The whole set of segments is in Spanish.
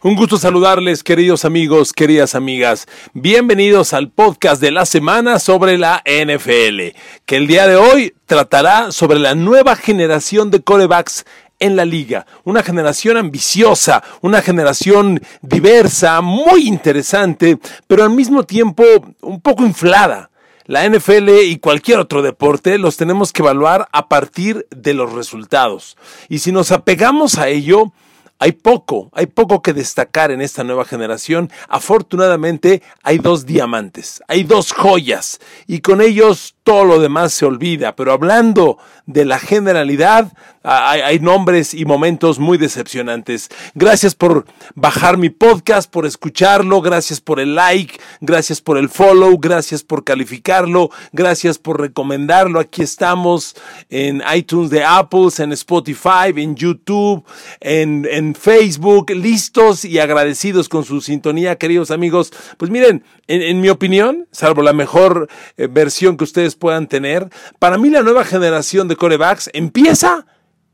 Un gusto saludarles, queridos amigos, queridas amigas. Bienvenidos al podcast de la semana sobre la NFL, que el día de hoy tratará sobre la nueva generación de corebacks en la liga. Una generación ambiciosa, una generación diversa, muy interesante, pero al mismo tiempo un poco inflada. La NFL y cualquier otro deporte los tenemos que evaluar a partir de los resultados. Y si nos apegamos a ello, hay poco, hay poco que destacar en esta nueva generación. Afortunadamente hay dos diamantes, hay dos joyas y con ellos todo lo demás se olvida. Pero hablando de la generalidad, hay, nombres y momentos muy decepcionantes. Gracias por bajar mi podcast, por escucharlo, gracias por el like, gracias por el follow, gracias por calificarlo, gracias por recomendarlo. Aquí estamos en iTunes de Apple, en Spotify, en YouTube, en, en Facebook, listos y agradecidos con su sintonía, queridos amigos. Pues miren, en, mi opinión, salvo la mejor eh, versión que ustedes puedan tener, para mí la nueva generación de corebacks empieza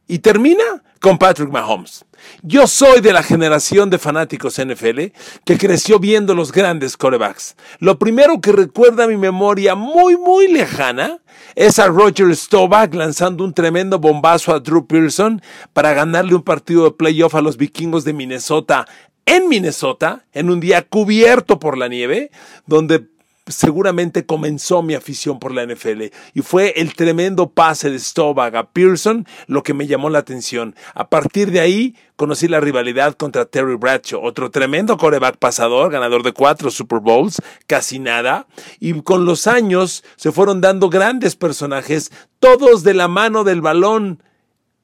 y termina con Patrick Mahomes. Yo soy de la generación de fanáticos NFL que creció viendo los grandes corebacks. Lo primero que recuerda mi memoria muy, muy lejana es a Roger Staubach lanzando un tremendo bombazo a Drew Pearson para ganarle un partido de playoff a los vikingos de Minnesota en Minnesota, en un día cubierto por la nieve, donde seguramente comenzó mi afición por la NFL y fue el tremendo pase de Staubach a Pearson lo que me llamó la atención. A partir de ahí conocí la rivalidad contra Terry Bradshaw, otro tremendo coreback pasador, ganador de cuatro Super Bowls, casi nada, y con los años se fueron dando grandes personajes, todos de la mano del balón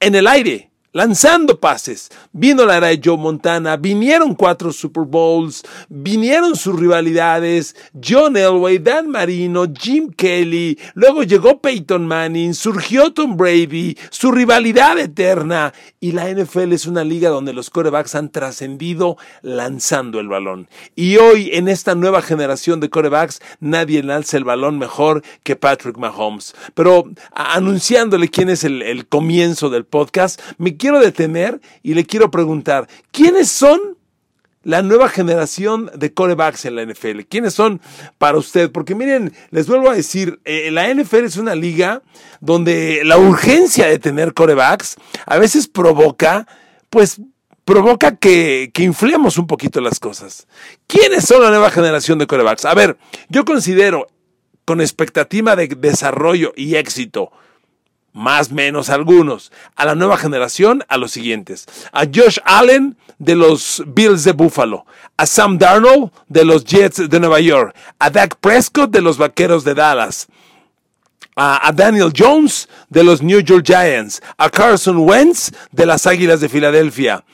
en el aire lanzando pases. Vino la era de Joe Montana, vinieron cuatro Super Bowls, vinieron sus rivalidades, John Elway, Dan Marino, Jim Kelly, luego llegó Peyton Manning, surgió Tom Brady, su rivalidad eterna y la NFL es una liga donde los corebacks han trascendido lanzando el balón. Y hoy en esta nueva generación de corebacks nadie lanza el balón mejor que Patrick Mahomes. Pero anunciándole quién es el, el comienzo del podcast, me quiero detener y le quiero preguntar, ¿quiénes son la nueva generación de corebacks en la NFL? ¿Quiénes son para usted? Porque miren, les vuelvo a decir, eh, la NFL es una liga donde la urgencia de tener corebacks a veces provoca, pues, provoca que, que inflemos un poquito las cosas. ¿Quiénes son la nueva generación de corebacks? A ver, yo considero con expectativa de desarrollo y éxito más menos algunos. A la nueva generación, a los siguientes. A Josh Allen de los Bills de Buffalo. A Sam Darnold de los Jets de Nueva York. A Dak Prescott de los Vaqueros de Dallas. A, Daniel Jones de los New York Giants, a Carson Wentz de las Águilas de Filadelfia,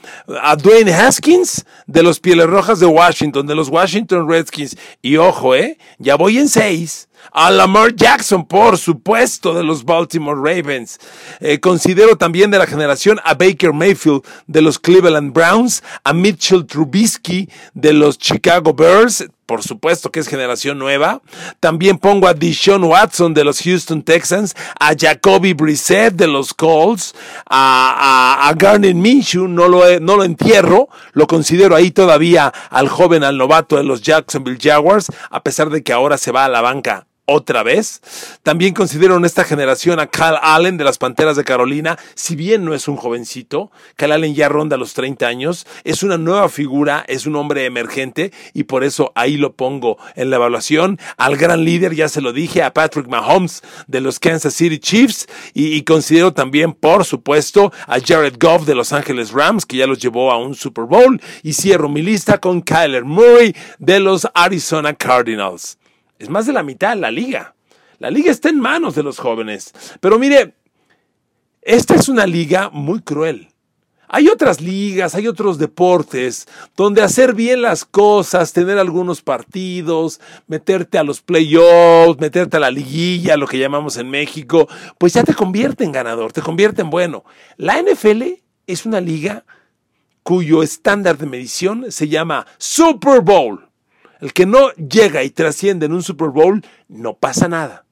a Dwayne Haskins de los Pieles Rojas de Washington, de los Washington Redskins. Y ojo, eh, ya voy en seis a Lamar Jackson, por supuesto, de los Baltimore Ravens. Eh, considero también de la generación a Baker Mayfield de los Cleveland Browns, a Mitchell Trubisky de los Chicago Bears, por supuesto que es generación nueva. También pongo a Deshaun Watson de los Houston Texans, a Jacoby Brissett de los Colts, a, a, a Minshew, no lo, no lo entierro, lo considero ahí todavía al joven, al novato de los Jacksonville Jaguars, a pesar de que ahora se va a la banca otra vez. También considero en esta generación a Cal Allen de las Panteras de Carolina, si bien no es un jovencito, Cal Allen ya ronda los 30 años, es una nueva figura, es un hombre emergente y por eso ahí lo pongo en la evaluación. Al gran líder, ya se lo dije, a Patrick Mahomes de los Kansas City Chiefs y, y considero también, por supuesto, a Jared Goff de Los Ángeles Rams, que ya los llevó a un Super Bowl y cierro mi lista con Kyler Murray de los Arizona Cardinals. Es más de la mitad la liga. La liga está en manos de los jóvenes. Pero mire, esta es una liga muy cruel. Hay otras ligas, hay otros deportes donde hacer bien las cosas, tener algunos partidos, meterte a los playoffs, meterte a la liguilla, lo que llamamos en México, pues ya te convierte en ganador, te convierte en bueno. La NFL es una liga cuyo estándar de medición se llama Super Bowl. El que no llega y trasciende en un Super Bowl, no pasa nada.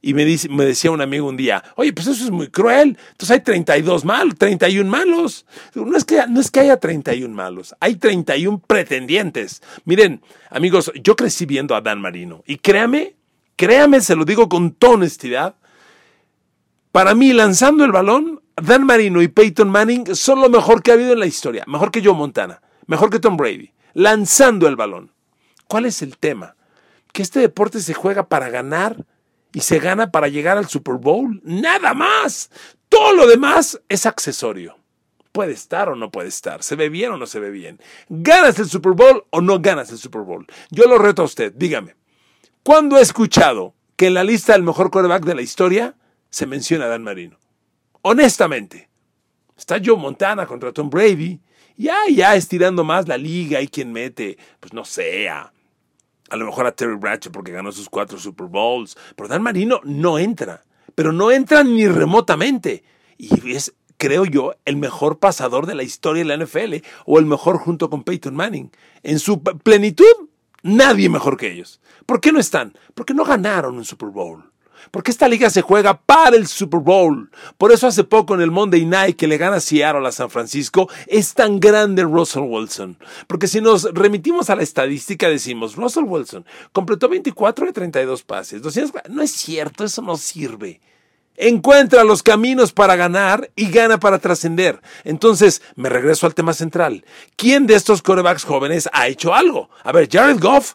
Y me, decía un amigo un día, oye, pues eso es muy cruel. Entonces hay 32 malos, 31 malos. No es, que, no es que haya 31 malos, hay 31 pretendientes. Miren, amigos, yo crecí viendo a Dan Marino. Y créame, créame, se lo digo con toda honestidad. Para mí, lanzando el balón, Dan Marino y Peyton Manning son lo mejor que ha habido en la historia. Mejor que Joe Montana, mejor que Tom Brady. Lanzando el balón. ¿Cuál es el tema? Que este deporte se juega para ganar y se gana para llegar al Super Bowl. Nada más. Todo lo demás es accesorio. Puede estar o no puede estar. Se ve bien o no se ve bien. ¿Ganas el Super Bowl o no ganas el Super Bowl? Yo lo reto a usted. Dígame. ¿Cuándo he escuchado que en la lista del mejor quarterback de la historia se menciona a Dan Marino? Honestamente. Está Joe Montana contra Tom Brady. Ya, ya estirando más la liga y quien mete, pues no sé, a lo mejor a Terry Bradshaw porque ganó sus cuatro Super Bowls, pero Dan Marino no entra, pero no entra ni remotamente. Y es, creo yo, el mejor pasador de la historia de la NFL, o el mejor junto con Peyton Manning. En su plenitud, nadie mejor que ellos. ¿Por qué no están? Porque no ganaron un Super Bowl. Porque esta liga se juega para el Super Bowl. Por eso hace poco en el Monday Night que le gana Seattle a San Francisco es tan grande Russell Wilson. Porque si nos remitimos a la estadística decimos, Russell Wilson completó 24 de 32 pases. no es cierto, eso no sirve. Encuentra los caminos para ganar y gana para trascender. Entonces, me regreso al tema central. ¿Quién de estos corebacks jóvenes ha hecho algo? A ver, Jared Goff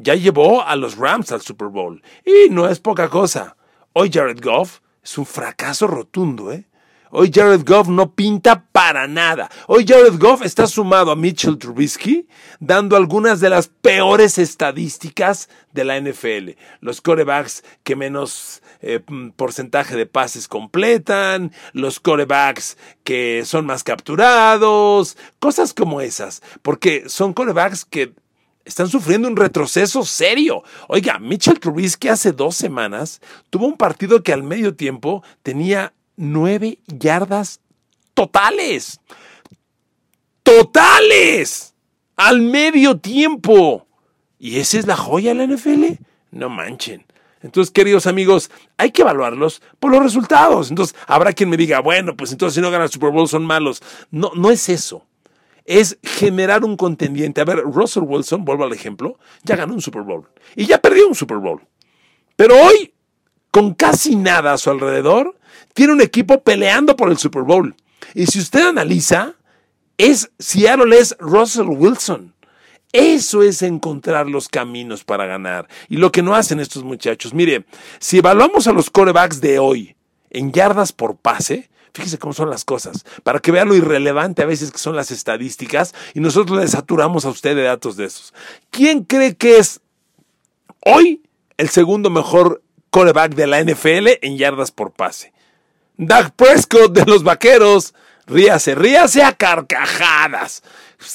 ya llevó a los Rams al Super Bowl. Y no es poca cosa. Hoy Jared Goff es un fracaso rotundo, ¿eh? Hoy Jared Goff no pinta para nada. Hoy Jared Goff está sumado a Mitchell Trubisky, dando algunas de las peores estadísticas de la NFL. Los corebacks que menos eh, porcentaje de pases completan, los corebacks que son más capturados, cosas como esas. Porque son corebacks que están sufriendo un retroceso serio. Oiga, Mitchell Trubisky hace dos semanas tuvo un partido que al medio tiempo tenía nueve yardas totales. ¡Totales! Al medio tiempo. ¿Y esa es la joya de la NFL? No manchen. Entonces, queridos amigos, hay que evaluarlos por los resultados. Entonces, habrá quien me diga, bueno, pues entonces si no ganan el Super Bowl son malos. No, no es eso es generar un contendiente. A ver, Russell Wilson, vuelvo al ejemplo, ya ganó un Super Bowl y ya perdió un Super Bowl. Pero hoy, con casi nada a su alrededor, tiene un equipo peleando por el Super Bowl. Y si usted analiza, es Seattle es Russell Wilson. Eso es encontrar los caminos para ganar. Y lo que no hacen estos muchachos. Mire, si evaluamos a los corebacks de hoy en yardas por pase, Fíjese cómo son las cosas, para que vea lo irrelevante a veces que son las estadísticas y nosotros le saturamos a usted de datos de esos. ¿Quién cree que es hoy el segundo mejor coreback de la NFL en yardas por pase? Doug Prescott de los Vaqueros. Ríase, ríase a carcajadas.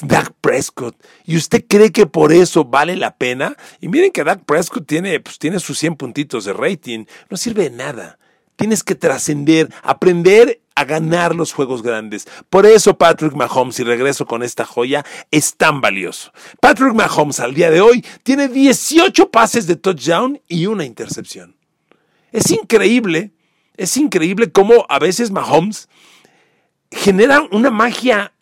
Doug Prescott. ¿Y usted cree que por eso vale la pena? Y miren que Doug Prescott tiene, pues, tiene sus 100 puntitos de rating. No sirve de nada. Tienes que trascender, aprender a ganar los juegos grandes. Por eso Patrick Mahomes, y regreso con esta joya, es tan valioso. Patrick Mahomes al día de hoy tiene 18 pases de touchdown y una intercepción. Es increíble, es increíble cómo a veces Mahomes genera una magia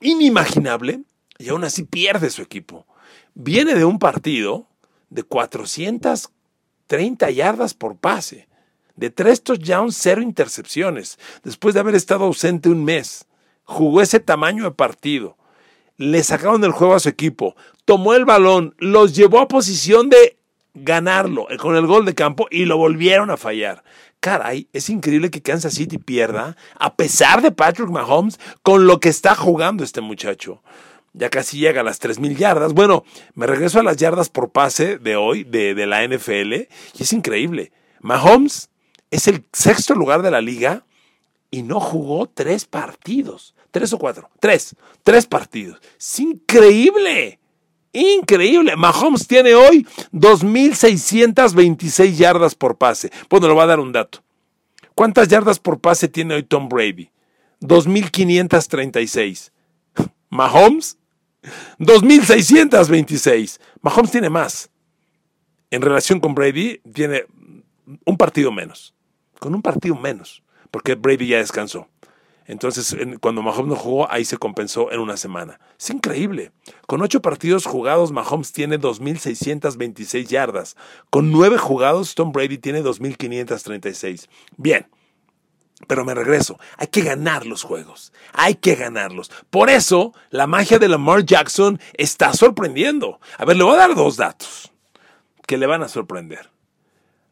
inimaginable y aún así pierde su equipo. Viene de un partido de 430 yardas por pase de tres touchdowns, cero intercepciones, después de haber estado ausente un mes. Jugó ese tamaño de partido. Le sacaron el juego a su equipo. Tomó el balón, los llevó a posición de ganarlo eh, con el gol de campo y lo volvieron a fallar. Caray, es increíble que Kansas City pierda, a pesar de Patrick Mahomes, con lo que está jugando este muchacho. ya casi llega a las 3.000 yardas. Bueno, me regreso a las yardas por pase de hoy, de, de la NFL, y es increíble. Mahomes es el sexto lugar de la liga y no jugó tres partidos. Tres o cuatro. Tres. Tres partidos. Es increíble. Increíble. Mahomes tiene hoy 2.626 yardas por pase. Bueno, le voy a dar un dato. ¿Cuántas yardas por pase tiene hoy Tom Brady? 2.536. Mahomes, 2.626. Mahomes tiene más. En relación con Brady, tiene un partido menos. Con un partido menos. Porque Brady ya descansó. Entonces, cuando Mahomes no jugó, ahí se compensó en una semana. Es increíble. Con ocho partidos jugados, Mahomes tiene 2.626 yardas. Con nueve jugados, Tom Brady tiene 2.536. Bien. Pero me regreso, hay que ganar los juegos, hay que ganarlos. Por eso, la magia de Lamar Jackson está sorprendiendo. A ver, le voy a dar dos datos que le van a sorprender.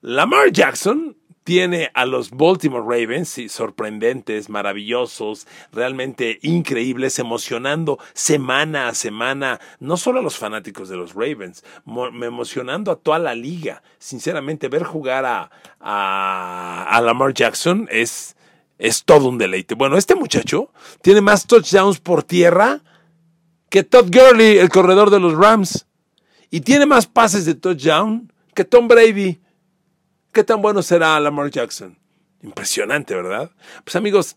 Lamar Jackson tiene a los Baltimore Ravens, sorprendentes, maravillosos, realmente increíbles, emocionando semana a semana, no solo a los fanáticos de los Ravens, emocionando a toda la liga. Sinceramente, ver jugar a, a, Lamar Jackson es, es todo un deleite. Bueno, este muchacho tiene más touchdowns por tierra que Todd Gurley, el corredor de los Rams, y tiene más pases de touchdown que Tom Brady. ¿Qué tan bueno será Lamar Jackson? Impresionante, ¿verdad? Pues amigos,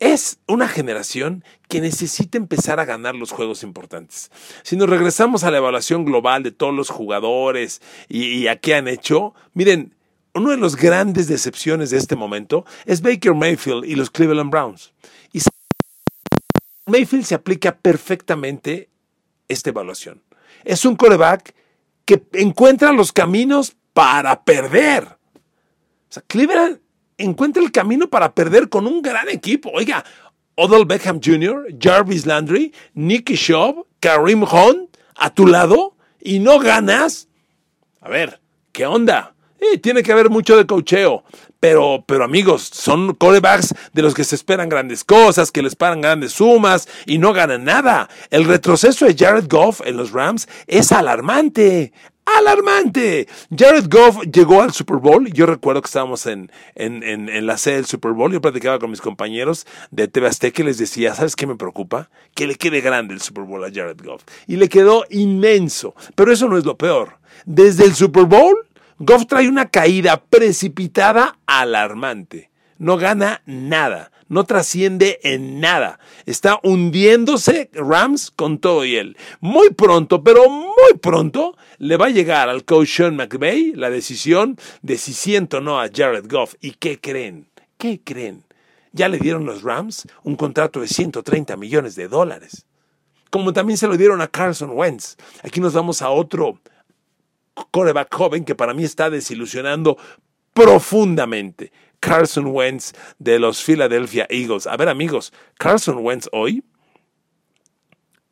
es una generación que necesita empezar a ganar los juegos importantes. Si nos regresamos a la evaluación global de todos los jugadores y, a qué han hecho, miren, una de las grandes decepciones de este momento es Baker Mayfield y los Cleveland Browns. Y Mayfield se aplica perfectamente esta evaluación. Es un coreback que encuentra los caminos para perder. O sea, Cleveland encuentra el camino para perder con un gran equipo. Oiga, Odell Beckham Jr., Jarvis Landry, Nicky Schaub, Karim Hunt a tu lado y no ganas. A ver, ¿qué onda? Tiene que haber mucho de cocheo. Pero, pero amigos, son corebacks de los que se esperan grandes cosas, que les pagan grandes sumas y no ganan nada. El retroceso de Jared Goff en los Rams es alarmante alarmante. Jared Goff llegó al Super Bowl. Yo recuerdo que estábamos en, en, la sede del Super Bowl. Yo platicaba con mis compañeros de TV Azteca y les decía, ¿sabes qué me preocupa? Que le quede grande el Super Bowl a Jared Goff. Y le quedó inmenso. Pero eso no es lo peor. Desde el Super Bowl, Goff trae una caída precipitada alarmante. No gana nada no trasciende en nada. Está hundiéndose Rams con todo y él. Muy pronto, pero muy pronto, le va a llegar al coach Sean McVay la decisión de si siento o no a Jared Goff. ¿Y qué creen? ¿Qué creen? Ya le dieron los Rams un contrato de 130 millones de dólares. Como también se lo dieron a Carson Wentz. Aquí nos vamos a otro coreback joven que para mí está desilusionando profundamente. Carson Wentz de los Philadelphia Eagles. A ver amigos, Carson Wentz hoy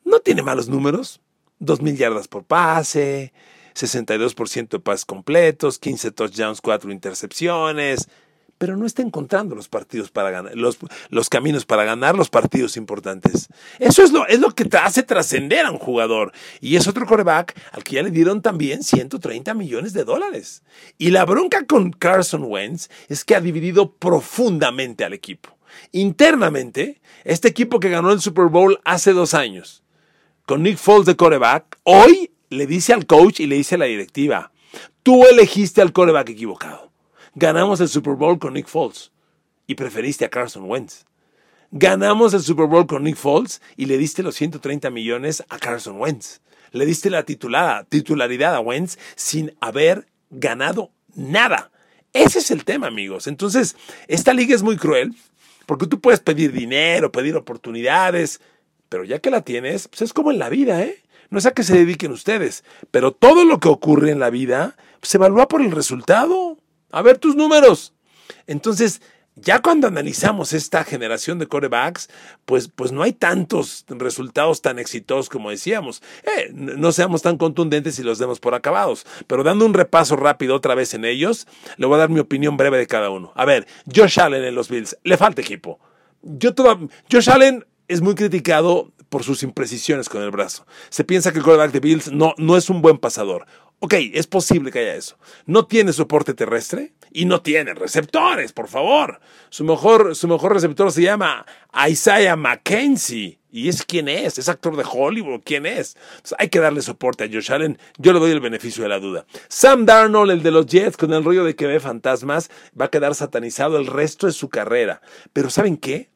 no tiene malos números. 2.000 yardas por pase, 62% de pases completos, 15 touchdowns, 4 intercepciones pero no está encontrando los partidos para ganar, los, caminos para ganar los partidos importantes. Eso es lo, es lo que te hace trascender a un jugador. Y es otro coreback al que ya le dieron también 130 millones de dólares. Y la bronca con Carson Wentz es que ha dividido profundamente al equipo. Internamente, este equipo que ganó el Super Bowl hace dos años, con Nick Foles de coreback, hoy le dice al coach y le dice a la directiva, tú elegiste al coreback equivocado. Ganamos el Super Bowl con Nick Foles y preferiste a Carson Wentz. Ganamos el Super Bowl con Nick Foles y le diste los 130 millones a Carson Wentz. Le diste la titularidad a Wentz sin haber ganado nada. Ese es el tema, amigos. Entonces, esta liga es muy cruel porque tú puedes pedir dinero, pedir oportunidades, pero ya que la tienes, pues es como en la vida, ¿eh? No es a que se dediquen ustedes, pero todo lo que ocurre en la vida se evalúa por el resultado. A ver tus números. Entonces, ya cuando analizamos esta generación de corebacks, pues, pues no hay tantos resultados tan exitosos como decíamos. Eh, no seamos tan contundentes y los demos por acabados. Pero dando un repaso rápido otra vez en ellos, le voy a dar mi opinión breve de cada uno. A ver, Josh Allen en los Bills, le falta equipo. Yo Josh Allen es muy criticado por sus imprecisiones con el brazo. Se piensa que el quarterback de Bills no, no es un buen pasador. Ok, es posible que haya eso. No tiene soporte terrestre y no tiene receptores, por favor. Su mejor, su mejor receptor se llama Isaiah McKenzie. ¿Y es quién es? ¿Es actor de Hollywood? ¿Quién es? hay que darle soporte a Josh Allen. Yo le doy el beneficio de la duda. Sam Darnold, el de los Jets, con el rollo de que ve fantasmas, va a quedar satanizado el resto de su carrera. Pero ¿saben qué?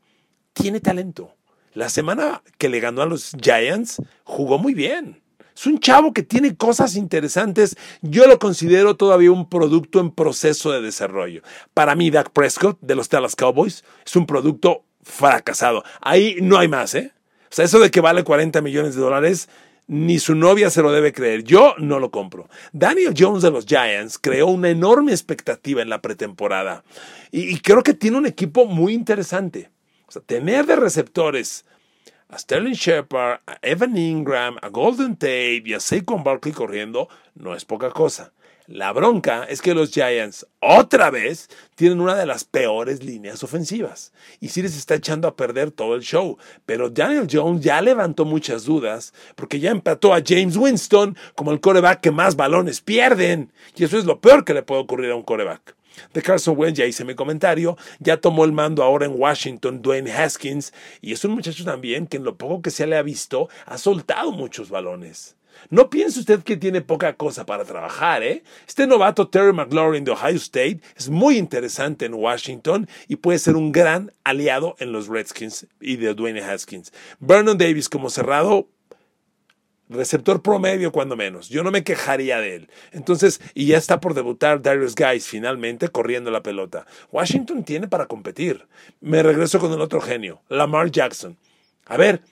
Tiene talento. La semana que le ganó a los Giants, jugó muy bien. Es un chavo que tiene cosas interesantes. Yo lo considero todavía un producto en proceso de desarrollo. Para mí, Dak Prescott de los Dallas Cowboys es un producto fracasado. Ahí no hay más, ¿eh? O sea, eso de que vale 40 millones de dólares, ni su novia se lo debe creer. Yo no lo compro. Daniel Jones de los Giants creó una enorme expectativa en la pretemporada. Y, y creo que tiene un equipo muy interesante. O sea, tener de receptores a Sterling Shepard, a Evan Ingram, a Golden Tate y a Saquon Barkley corriendo no es poca cosa. La bronca es que los Giants otra vez tienen una de las peores líneas ofensivas. Y sí les está echando a perder todo el show. Pero Daniel Jones ya levantó muchas dudas porque ya empató a James Winston como el coreback que más balones pierden. Y eso es lo peor que le puede ocurrir a un coreback de Carson Wentz, ya hice mi comentario, ya tomó el mando ahora en Washington Dwayne Haskins y es un muchacho también que en lo poco que se le ha visto ha soltado muchos balones. No piense usted que tiene poca cosa para trabajar, ¿eh? Este novato Terry McLaurin de Ohio State es muy interesante en Washington y puede ser un gran aliado en los Redskins y de Dwayne Haskins. Vernon Davis como cerrado, receptor promedio cuando menos. Yo no me quejaría de él. Entonces, y ya está por debutar Darius Guys finalmente corriendo la pelota. Washington tiene para competir. Me regreso con el otro genio, Lamar Jackson. A ver,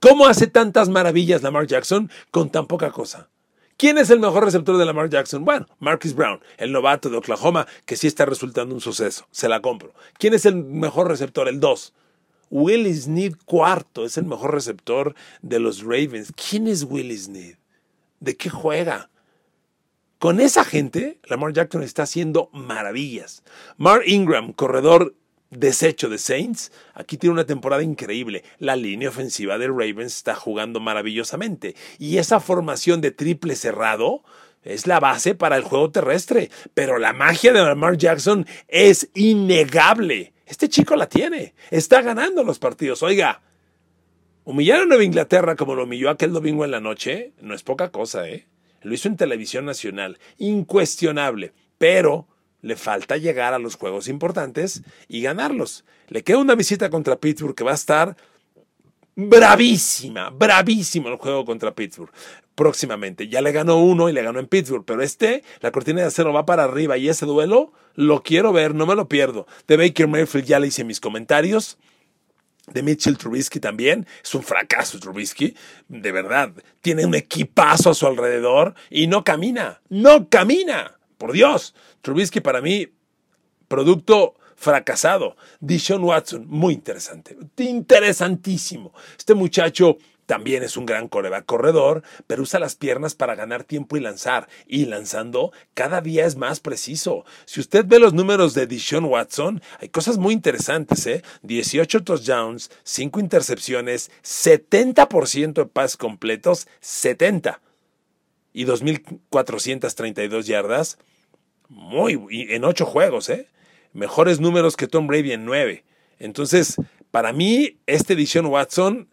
¿cómo hace tantas maravillas Lamar Jackson con tan poca cosa? ¿Quién es el mejor receptor de Lamar Jackson? Bueno, Marcus Brown, el novato de Oklahoma, que sí está resultando un suceso. Se la compro. ¿Quién es el mejor receptor? El 2. Will Sneed cuarto es el mejor receptor de los Ravens. ¿Quién es Will Sneed? ¿De qué juega? Con esa gente, Lamar Jackson está haciendo maravillas. Mark Ingram, corredor desecho de Saints, aquí tiene una temporada increíble. La línea ofensiva de Ravens está jugando maravillosamente. Y esa formación de triple cerrado es la base para el juego terrestre. Pero la magia de Lamar Jackson es innegable. Este chico la tiene. Está ganando los partidos. Oiga, humillar a Nueva Inglaterra como lo humilló aquel domingo en la noche no es poca cosa, ¿eh? Lo hizo en televisión nacional. Incuestionable. Pero le falta llegar a los juegos importantes y ganarlos. Le queda una visita contra Pittsburgh que va a estar bravísima, bravísimo el juego contra Pittsburgh próximamente. Ya le ganó uno y le ganó en Pittsburgh, pero este, la cortina de acero va para arriba y ese duelo lo quiero ver, no me lo pierdo. De Baker Mayfield ya le hice mis comentarios. De Mitchell Trubisky también. Es un fracaso Trubisky. De verdad. Tiene un equipazo a su alrededor y no camina. No camina. Por Dios. Trubisky para mí, producto fracasado. Dishon Watson, muy interesante. Interesantísimo. Este muchacho también es un gran coreback corredor, pero usa las piernas para ganar tiempo y lanzar. Y lanzando, cada día es más preciso. Si usted ve los números de Dishon Watson, hay cosas muy interesantes, ¿eh? 18 touchdowns, 5 intercepciones, 70% de pases completos, 70. Y 2.432 yardas. Muy, en 8 juegos, ¿eh? Mejores números que Tom Brady en 9. Entonces, para mí, este Dishon Watson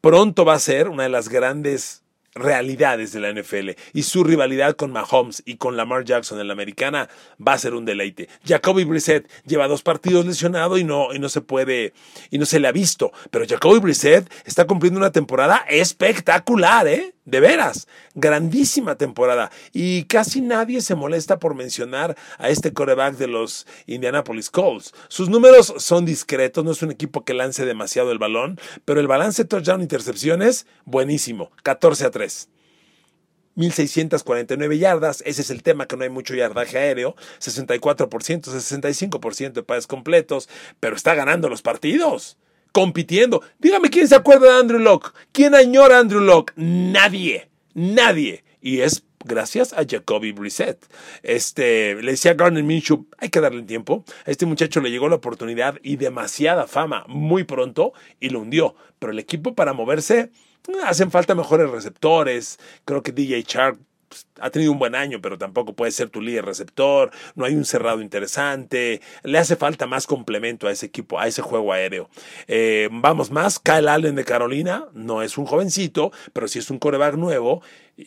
pronto va a ser una de las grandes realidades de la NFL y su rivalidad con Mahomes y con Lamar Jackson en la americana va a ser un deleite. Jacoby Brissett lleva dos partidos lesionado y no, y no se puede y no se le ha visto, pero Jacoby Brissett está cumpliendo una temporada espectacular, ¿eh? De veras, grandísima temporada. Y casi nadie se molesta por mencionar a este coreback de los Indianapolis Colts. Sus números son discretos, no es un equipo que lance demasiado el balón, pero el balance touchdown-intercepciones, buenísimo, 14 a 3. 1649 yardas, ese es el tema que no hay mucho yardaje aéreo, 64%, 65% de pases completos, pero está ganando los partidos compitiendo. Dígame quién se acuerda de Andrew Locke. ¿Quién añora a Andrew Locke? Nadie. Nadie. Y es gracias a Jacoby Brissett. Este, le decía a Garner Minshew, hay que darle tiempo. A este muchacho le llegó la oportunidad y demasiada fama muy pronto y lo hundió. Pero el equipo para moverse hacen falta mejores receptores. Creo que DJ Shark ha tenido un buen año, pero tampoco puede ser tu líder receptor, no hay un cerrado interesante, le hace falta más complemento a ese equipo, a ese juego aéreo. Eh, vamos más, Kyle Allen de Carolina, no es un jovencito, pero sí es un coreback nuevo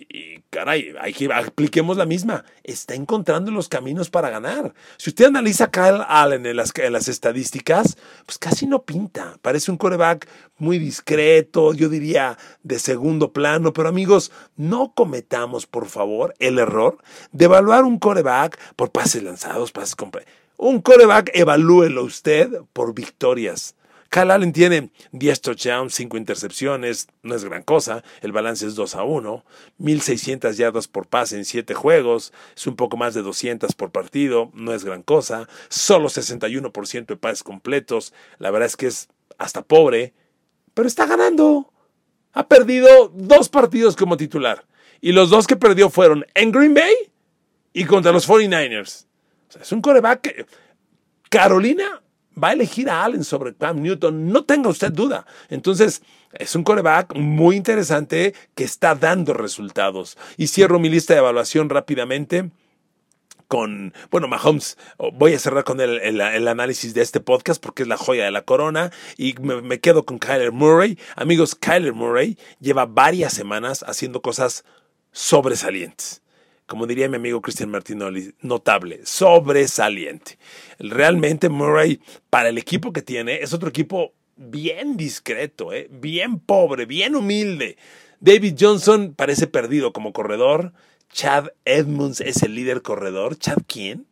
y, caray, hay que apliquemos la misma. Está encontrando los caminos para ganar. Si usted analiza a Kyle Allen en las, en las estadísticas, pues casi no pinta. Parece un coreback muy discreto, yo diría de segundo plano. Pero amigos, no cometamos, por favor, el error de evaluar un coreback por pases lanzados, pases Un coreback, evalúelo usted por victorias. Kyle Allen tiene 10 touchdowns, 5 intercepciones, no es gran cosa, el balance es 2 a 1, 1600 yardas por pase en 7 juegos, es un poco más de 200 por partido, no es gran cosa, solo 61% de pases completos, la verdad es que es hasta pobre, pero está ganando. Ha perdido dos partidos como titular y los dos que perdió fueron en Green Bay y contra los 49ers. O sea, es un coreback Carolina va a elegir a Allen sobre Cam Newton, no tenga usted duda. Entonces, es un coreback muy interesante que está dando resultados. Y cierro mi lista de evaluación rápidamente con, bueno, Mahomes, oh, voy a cerrar con el, el, análisis de este podcast porque es la joya de la corona y me, me, quedo con Kyler Murray. Amigos, Kyler Murray lleva varias semanas haciendo cosas sobresalientes como diría mi amigo Cristian Martinoli, notable, sobresaliente. Realmente Murray, para el equipo que tiene, es otro equipo bien discreto, ¿eh? bien pobre, bien humilde. David Johnson parece perdido como corredor. Chad Edmonds es el líder corredor. ¿Chad quién?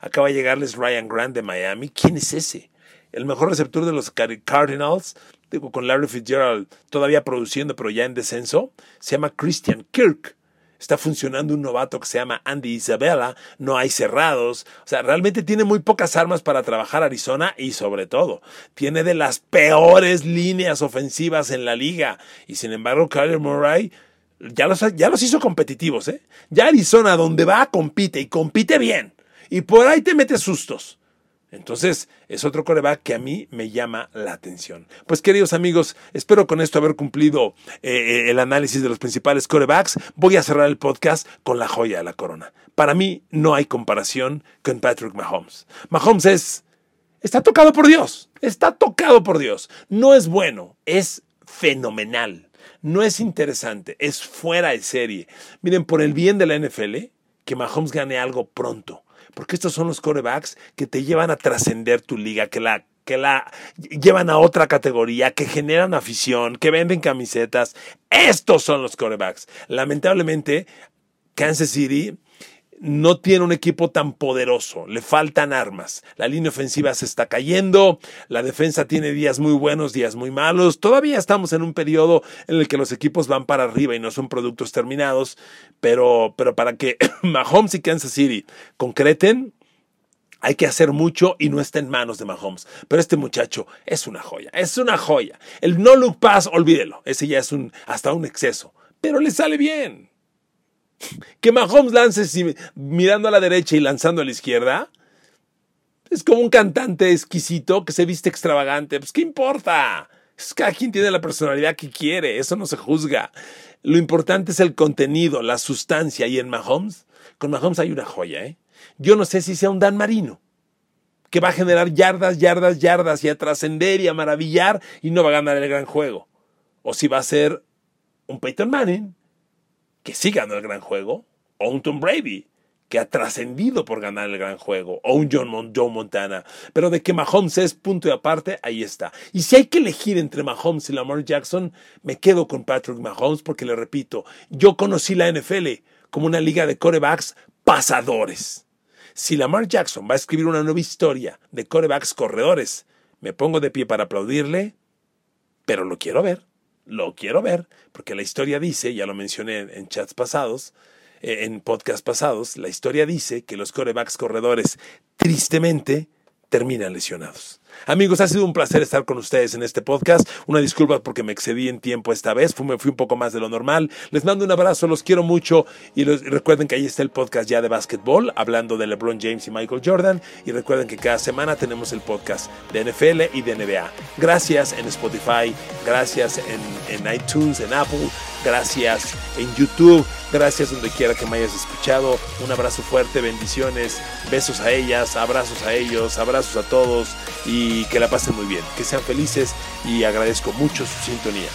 Acaba de llegarles Ryan Grant de Miami. ¿Quién es ese? El mejor receptor de los Cardinals, digo, con Larry Fitzgerald todavía produciendo, pero ya en descenso, se llama Christian Kirk está funcionando un novato que se llama Andy Isabella, no hay cerrados, o sea, realmente tiene muy pocas armas para trabajar Arizona y sobre todo, tiene de las peores líneas ofensivas en la liga y sin embargo Kyler Murray ya los, ya los hizo competitivos, ¿eh? Ya Arizona donde va compite y compite bien y por ahí te mete sustos. Entonces, es otro coreback que a mí me llama la atención. Pues queridos amigos, espero con esto haber cumplido eh, eh, el análisis de los principales corebacks. Voy a cerrar el podcast con la joya de la corona. Para mí no hay comparación con Patrick Mahomes. Mahomes es... Está tocado por Dios. Está tocado por Dios. No es bueno, es fenomenal. No es interesante, es fuera de serie. Miren, por el bien de la NFL, que Mahomes gane algo pronto porque estos son los corebacks que te llevan a trascender tu liga, que la que la llevan a otra categoría, que generan afición, que venden camisetas. Estos son los corebacks. Lamentablemente, Kansas City no tiene un equipo tan poderoso, le faltan armas, la línea ofensiva se está cayendo, la defensa tiene días muy buenos, días muy malos, todavía estamos en un periodo en el que los equipos van para arriba y no son productos terminados, pero, pero para que Mahomes y Kansas City concreten, hay que hacer mucho y no está en manos de Mahomes. Pero este muchacho es una joya, es una joya. El no look pass, olvídelo, ese ya es hasta un exceso, pero le sale bien. Que Mahomes lance mirando a la derecha y lanzando a la izquierda. Es como un cantante exquisito que se viste extravagante. Pues, ¿qué importa? Cada quien tiene la personalidad que quiere, eso no se juzga. Lo importante es el contenido, la sustancia. Y en Mahomes, con Mahomes hay una joya, ¿eh? Yo no sé si sea un Dan Marino, que va a generar yardas, yardas, yardas y a trascender y a maravillar y no va a ganar el gran juego. O si va a ser un Peyton Manning, que sí ganó el gran juego, o un Tom Brady, que ha trascendido por ganar el gran juego, o un John Montana. Pero de que Mahomes es punto y aparte, ahí está. Y si hay que elegir entre Mahomes y Lamar Jackson, me quedo con Patrick Mahomes porque le repito, yo conocí la NFL como una liga de corebacks pasadores. Si Lamar Jackson va a escribir una nueva historia de corebacks corredores, me pongo de pie para aplaudirle, pero lo quiero ver lo quiero ver, porque la historia dice, ya lo mencioné en chats pasados, eh, en podcast pasados, la historia dice que los corebacks corredores, tristemente, terminan lesionados. Amigos, ha sido un placer estar con ustedes en este podcast. Una disculpa porque me excedí en tiempo esta vez, fui, me fui un poco más de lo normal. Les mando un abrazo, los quiero mucho y, recuerden que ahí está el podcast ya de básquetbol, hablando de LeBron James y Michael Jordan. Y recuerden que cada semana tenemos el podcast de NFL y de NBA. Gracias en Spotify, gracias en, en iTunes, en Apple, gracias en YouTube, gracias donde quiera que me hayas escuchado. Un abrazo fuerte, bendiciones, besos a ellas, abrazos a ellos, abrazos a todos y que la pasen muy bien, que sean felices y agradezco mucho su sintonía.